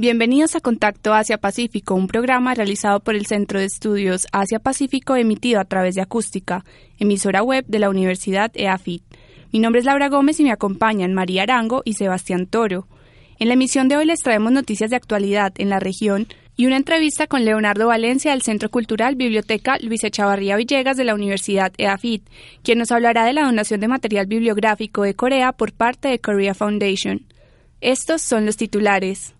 Bienvenidos a Contacto Asia-Pacífico, un programa realizado por el Centro de Estudios Asia-Pacífico emitido a través de Acústica, emisora web de la Universidad EAFIT. Mi nombre es Laura Gómez y me acompañan María Arango y Sebastián Toro. En la emisión de hoy les traemos noticias de actualidad en la región y una entrevista con Leonardo Valencia del Centro Cultural Biblioteca Luis Echavarría Villegas de la Universidad EAFIT, quien nos hablará de la donación de material bibliográfico de Corea por parte de Korea Foundation. Estos son los titulares.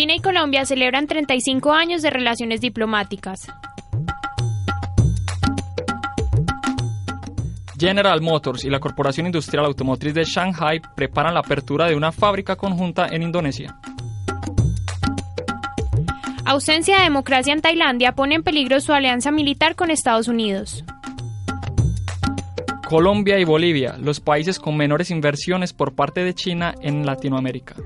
China y Colombia celebran 35 años de relaciones diplomáticas. General Motors y la Corporación Industrial Automotriz de Shanghai preparan la apertura de una fábrica conjunta en Indonesia. Ausencia de democracia en Tailandia pone en peligro su alianza militar con Estados Unidos. Colombia y Bolivia, los países con menores inversiones por parte de China en Latinoamérica.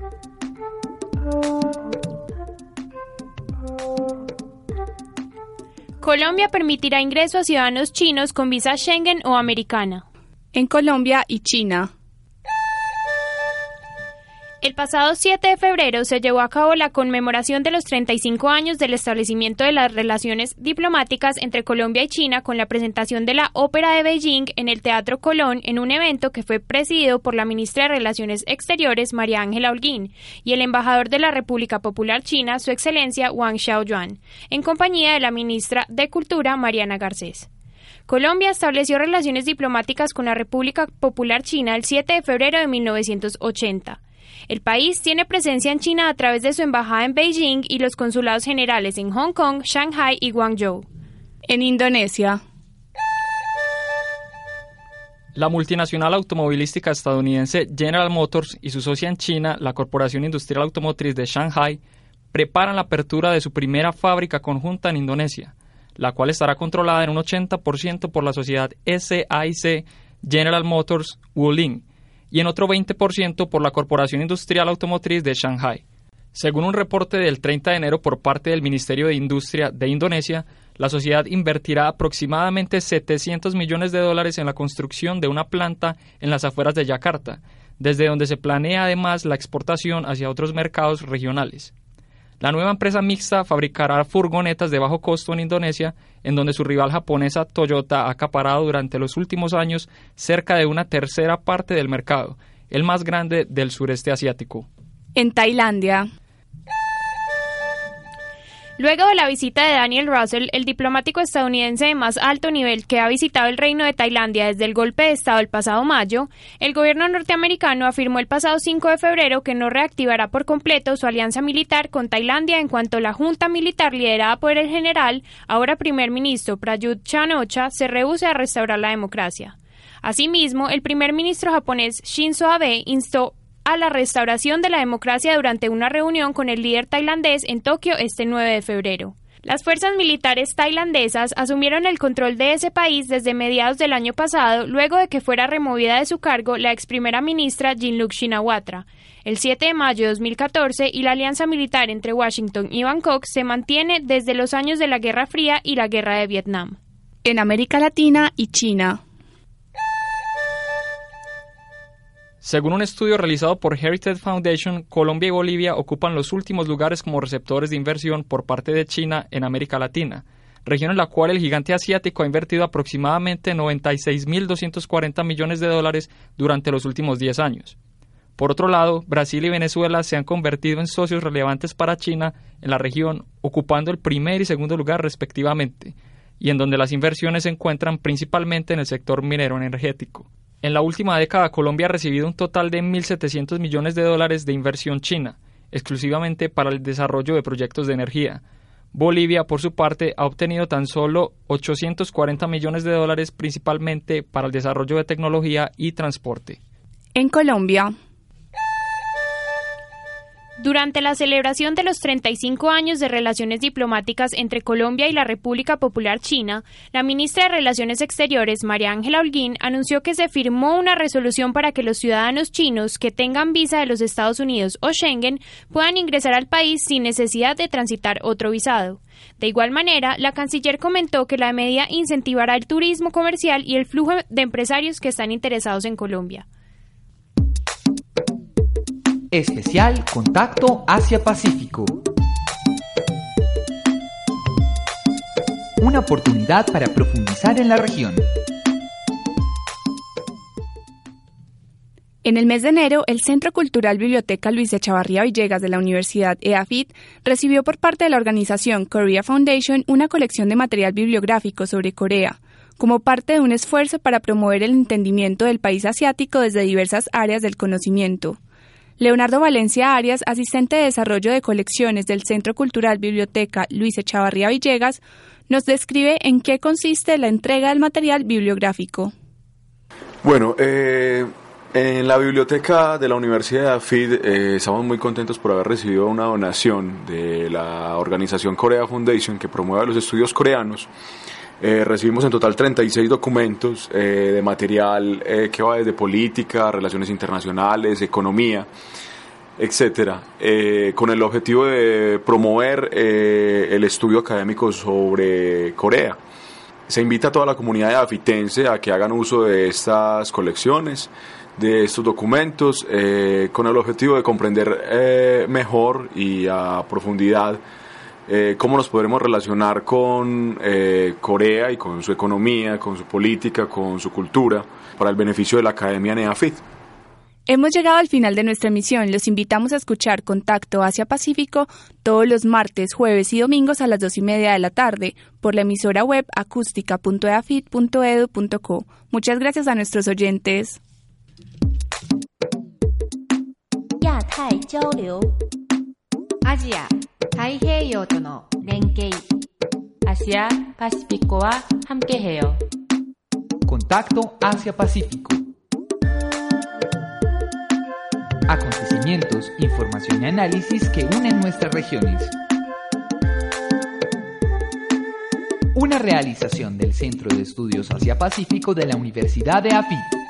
Colombia permitirá ingreso a ciudadanos chinos con visa Schengen o americana. En Colombia y China. El pasado 7 de febrero se llevó a cabo la conmemoración de los 35 años del establecimiento de las relaciones diplomáticas entre Colombia y China con la presentación de la Ópera de Beijing en el Teatro Colón en un evento que fue presidido por la ministra de Relaciones Exteriores María Ángela Holguín y el embajador de la República Popular China, Su Excelencia Wang Xiaoyuan, en compañía de la ministra de Cultura Mariana Garcés. Colombia estableció relaciones diplomáticas con la República Popular China el 7 de febrero de 1980. El país tiene presencia en China a través de su embajada en Beijing y los consulados generales en Hong Kong, Shanghai y Guangzhou. En Indonesia. La multinacional automovilística estadounidense General Motors y su socia en China, la Corporación Industrial Automotriz de Shanghai, preparan la apertura de su primera fábrica conjunta en Indonesia, la cual estará controlada en un 80% por la sociedad SAIC General Motors Wuling y en otro 20% por la Corporación Industrial Automotriz de Shanghai. Según un reporte del 30 de enero por parte del Ministerio de Industria de Indonesia, la sociedad invertirá aproximadamente 700 millones de dólares en la construcción de una planta en las afueras de Yakarta, desde donde se planea además la exportación hacia otros mercados regionales. La nueva empresa mixta fabricará furgonetas de bajo costo en Indonesia, en donde su rival japonesa Toyota ha acaparado durante los últimos años cerca de una tercera parte del mercado, el más grande del sureste asiático. En Tailandia. Luego de la visita de Daniel Russell, el diplomático estadounidense de más alto nivel que ha visitado el reino de Tailandia desde el golpe de Estado el pasado mayo, el gobierno norteamericano afirmó el pasado 5 de febrero que no reactivará por completo su alianza militar con Tailandia en cuanto la junta militar liderada por el general, ahora primer ministro Prayut Chan-ocha, se rehúse a restaurar la democracia. Asimismo, el primer ministro japonés Shinzo Abe instó a la restauración de la democracia durante una reunión con el líder tailandés en Tokio este 9 de febrero. Las fuerzas militares tailandesas asumieron el control de ese país desde mediados del año pasado, luego de que fuera removida de su cargo la ex primera ministra Jinluk Shinawatra. El 7 de mayo de 2014 y la alianza militar entre Washington y Bangkok se mantiene desde los años de la Guerra Fría y la Guerra de Vietnam. En América Latina y China. Según un estudio realizado por Heritage Foundation, Colombia y Bolivia ocupan los últimos lugares como receptores de inversión por parte de China en América Latina, región en la cual el gigante asiático ha invertido aproximadamente 96.240 millones de dólares durante los últimos 10 años. Por otro lado, Brasil y Venezuela se han convertido en socios relevantes para China en la región, ocupando el primer y segundo lugar respectivamente, y en donde las inversiones se encuentran principalmente en el sector minero energético. En la última década, Colombia ha recibido un total de 1.700 millones de dólares de inversión china, exclusivamente para el desarrollo de proyectos de energía. Bolivia, por su parte, ha obtenido tan solo 840 millones de dólares principalmente para el desarrollo de tecnología y transporte. En Colombia. Durante la celebración de los 35 años de relaciones diplomáticas entre Colombia y la República Popular China, la ministra de Relaciones Exteriores, María Ángela Holguín, anunció que se firmó una resolución para que los ciudadanos chinos que tengan visa de los Estados Unidos o Schengen puedan ingresar al país sin necesidad de transitar otro visado. De igual manera, la canciller comentó que la medida incentivará el turismo comercial y el flujo de empresarios que están interesados en Colombia. Especial Contacto Asia-Pacífico. Una oportunidad para profundizar en la región. En el mes de enero, el Centro Cultural Biblioteca Luis Echavarría Villegas de la Universidad EAFIT recibió por parte de la organización Korea Foundation una colección de material bibliográfico sobre Corea, como parte de un esfuerzo para promover el entendimiento del país asiático desde diversas áreas del conocimiento. Leonardo Valencia Arias, asistente de desarrollo de colecciones del Centro Cultural Biblioteca Luis Echavarría Villegas, nos describe en qué consiste la entrega del material bibliográfico. Bueno, eh, en la biblioteca de la Universidad de AFID eh, estamos muy contentos por haber recibido una donación de la organización Korea Foundation que promueve los estudios coreanos eh, recibimos en total 36 documentos eh, de material eh, que va desde política, relaciones internacionales, economía, etcétera, con el objetivo de promover el estudio académico sobre Corea. Se invita a toda la comunidad afitense a que hagan uso de estas colecciones, de estos documentos, con el objetivo de comprender mejor y a profundidad eh, cómo nos podremos relacionar con eh, Corea y con su economía, con su política, con su cultura, para el beneficio de la Academia NEAFIT. Hemos llegado al final de nuestra emisión. Los invitamos a escuchar Contacto Asia-Pacífico todos los martes, jueves y domingos a las dos y media de la tarde por la emisora web acústica.eafit.edu.co. Muchas gracias a nuestros oyentes. Asia 太平洋との連携 아시아 파시피코와 함께해요. Contacto Asia-Pacífico. Acontecimientos, información y análisis que unen nuestras regiones. Una realización del Centro de Estudios Asia-Pacífico de la Universidad de AFIT.